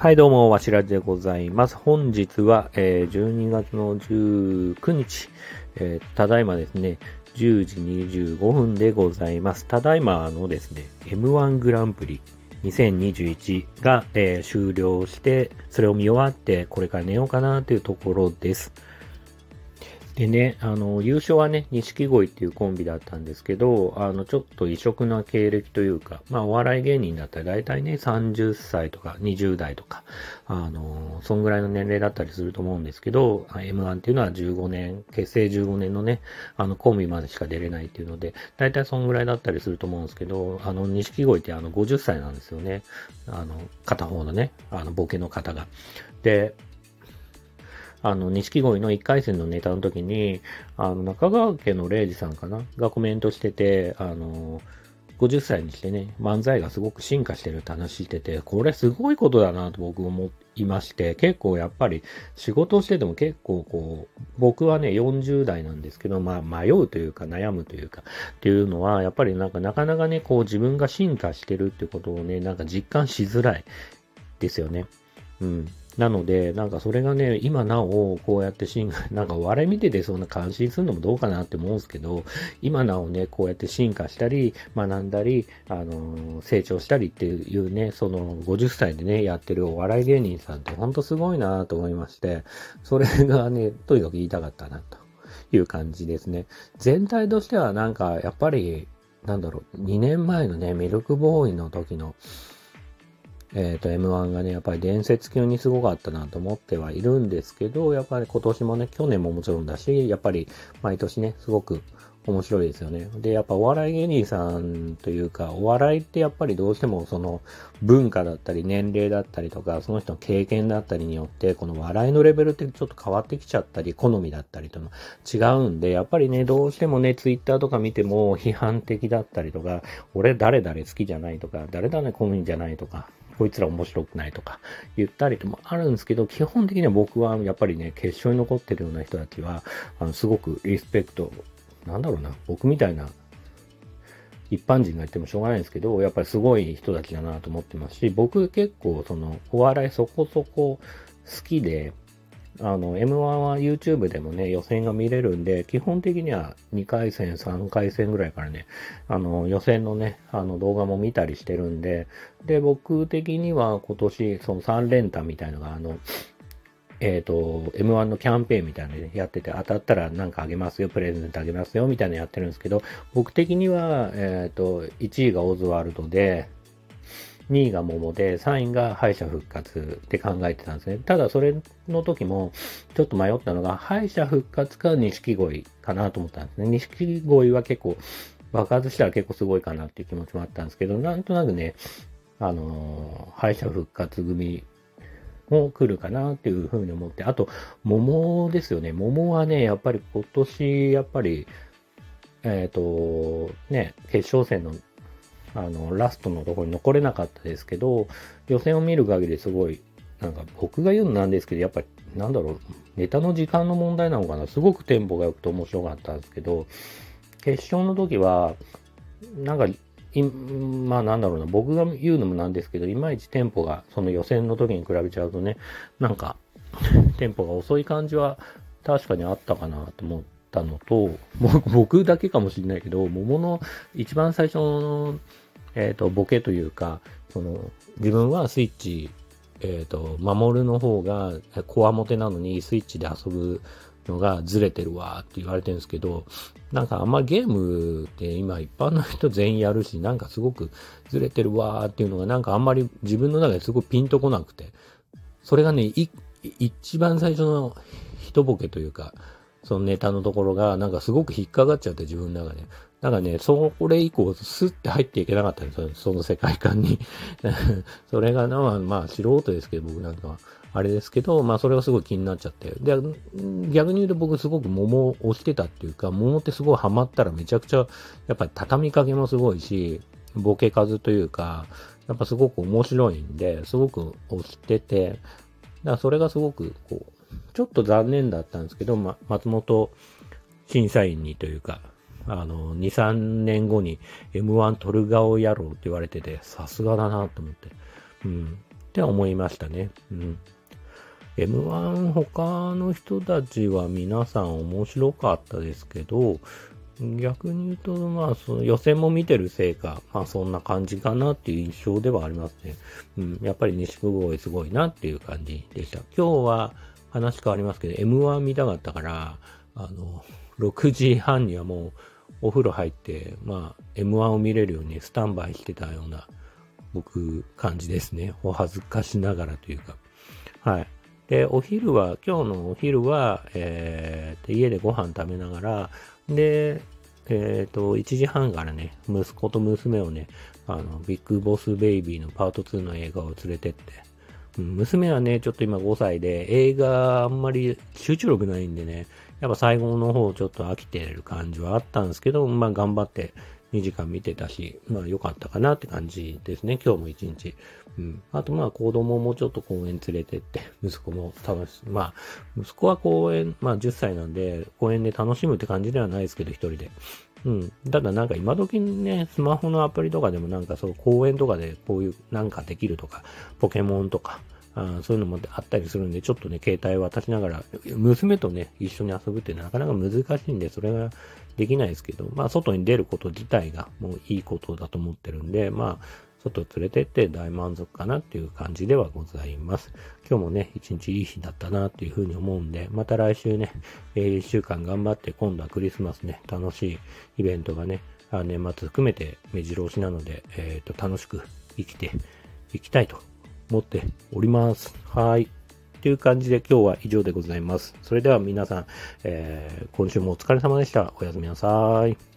はい、どうも、わしらでございます。本日は、えー12月の19日、えーただいまですね、10時25分でございます。ただいまのですね、M1 グランプリ2021が、えー終了して、それを見終わって、これから寝ようかなというところです。でね、あの、優勝はね、錦鯉っていうコンビだったんですけど、あの、ちょっと異色な経歴というか、まあ、お笑い芸人だったら大体ね、30歳とか20代とか、あの、そんぐらいの年齢だったりすると思うんですけど、M1 っていうのは15年、結成15年のね、あの、コンビまでしか出れないっていうので、大体そんぐらいだったりすると思うんですけど、あの、錦鯉ってあの、50歳なんですよね。あの、片方のね、あの、ボケの方が。で、あの、錦鯉の1回戦のネタの時に、あの、中川家の礼二さんかな？がコメントしてて、あの、50歳にしてね、漫才がすごく進化してるって話してて、これすごいことだなと僕思いまして、結構やっぱり仕事をしてても結構こう、僕はね、40代なんですけど、まあ迷うというか悩むというか、っていうのは、やっぱりなんかなかなかね、こう自分が進化してるってことをね、なんか実感しづらいですよね。うん。なので、なんかそれがね、今なお、こうやって進化、なんかお笑い見ててそんな感心するのもどうかなって思うんですけど、今なおね、こうやって進化したり、学んだり、あのー成長したりっていうね、その50歳でね、やってるお笑い芸人さんってほんとすごいなと思いまして、それがね、とにかく言いたかったなという感じですね。全体としてはなんか、やっぱり、なんだろう、2年前のね、ミルクボーイの時の、えっ、と、M1 がね、やっぱり伝説級にすごかったなと思ってはいるんですけど、やっぱり今年もね、去年ももちろんだし、やっぱり毎年ね、すごく面白いですよね。で、やっぱお笑い芸人さんというか、お笑いってやっぱりどうしてもその文化だったり年齢だったりとか、その人の経験だったりによって、この笑いのレベルってちょっと変わってきちゃったり、好みだったりとも違うんで、やっぱりね、どうしてもね、ツイッターとか見ても批判的だったりとか、俺誰々好きじゃないとか、誰々好みじゃないとか、こいつら面白くないとか言ったりともあるんですけど、基本的には僕はやっぱりね、決勝に残ってるような人たちは、あの、すごくリスペクト、なんだろうな、僕みたいな一般人が言ってもしょうがないんですけど、やっぱりすごい人たちだなと思ってますし、僕結構その、お笑いそこそこ好きで、あの、M1 は YouTube でもね、予選が見れるんで、基本的には2回戦、3回戦ぐらいからね、あの、予選のね、あの動画も見たりしてるんで、で、僕的には今年、その3連単みたいのが、あの、えっ、と、M1 のキャンペーンみたいなのやってて、当たったらなんかあげますよ、プレゼントあげますよ、みたいなのやってるんですけど、僕的には、えっ、と、1位がオズワルドで、2位が桃で、3位が敗者復活って考えてたんですね。ただそれの時も、ちょっと迷ったのが、敗者復活か錦鯉かなと思ったんですね。錦鯉は結構、爆発したら結構すごいかなっていう気持ちもあったんですけど、なんとなくね、あのー敗者復活組も来るかなっていうふうに思って、あと、桃ですよね。桃はね、やっぱり今年、やっぱり、えっ、と、ね、決勝戦の、あの、ラストのところに残れなかったですけど、予選を見る限りすごい、なんか僕が言うのなんですけど、やっぱり、なんだろう、ネタの時間の問題なのかな。すごくテンポが良くて面白かったんですけど、決勝の時は、なんか、いまあなんだろうな、僕が言うのもなんですけど、いまいちテンポが、その予選の時に比べちゃうとね、なんか、テンポが遅い感じは確かにあったかなと思ってたのと、僕だけかもしれないけど、桃の一番最初の、えっ、と、ボケというか、その、自分はスイッチ、えっ、と、守るの方が、コアモテなのにスイッチで遊ぶのがずれてるわって言われてるんですけど、なんかあんまゲームって今一般の人全員やるし、なんかすごくずれてるわっていうのがなんかあんまり自分の中ですごいピンとこなくて、それがね、一番最初の一ボケというか、そのネタのところがなんかすごく引っかかっちゃって自分の中で。なんかね、それ以降スッて入っていけなかったんですよ、その世界観に。それがな、まあ、素人ですけど、僕なんかは。あれですけど、まあそれがすごい気になっちゃって。で、逆に言うと僕すごく桃を押してたっていうか、桃ってすごいハマったらめちゃくちゃ、やっぱり畳みかけもすごいし、ボケ数というか、やっぱすごく面白いんで、すごく押してて、だからそれがすごく、こう、ちょっと残念だったんですけど、ま、松本審査員にというか、あの、2、3年後に M1 取る顔野郎って言われてて、さすがだなと思って。うん。って思いましたね。うん。M1 他の人たちは皆さん面白かったですけど、逆に言うと、まあ、その予選も見てるせいか、まあそんな感じかなっていう印象ではありますね。うん、やっぱり西久保すごいなっていう感じでした。今日は話変わりますけど、M1 見たかったから、あの、6時半にはもうお風呂入って、まあ M1 を見れるようにスタンバイしてたような僕感じですね。お恥ずかしながらというか。はい。で、お昼は、今日のお昼は、えー、家でご飯食べながら、で、えっ、ー、と、1時半からね、息子と娘をね、あの、ビッグボスベイビーのパート2の映画を連れてって、娘はね、ちょっと今5歳で、映画あんまり集中力ないんでね、やっぱ最後の方ちょっと飽きてる感じはあったんですけど、まあ頑張って2時間見てたし、まあ良かったかなって感じですね、今日も1日。うん。あとまあ子供もちょっと公園連れてって、息子も楽し、まあ、息子は公園、まあ10歳なんで、公園で楽しむって感じではないですけど、一人で。うん。ただなんか今時にね、スマホのアプリとかでもなんかそう公園とかでこういうなんかできるとか、ポケモンとか、あそういうのもあったりするんで、ちょっとね、携帯渡しながら、娘とね、一緒に遊ぶってなかなか難しいんで、それができないですけど、まあ、外に出ること自体がもういいことだと思ってるんで、まあ、外連れてって大満足かなっていう感じではございます。今日もね、一日いい日だったなっていうふうに思うんで、また来週ね、えー、週間頑張って今度はクリスマスね、楽しいイベントがね、年末含めて目白押しなので、えっ、ー、と、楽しく生きていきたいと思っております。はい。という感じで今日は以上でございます。それでは皆さん、えー、今週もお疲れ様でした。おやすみなさい。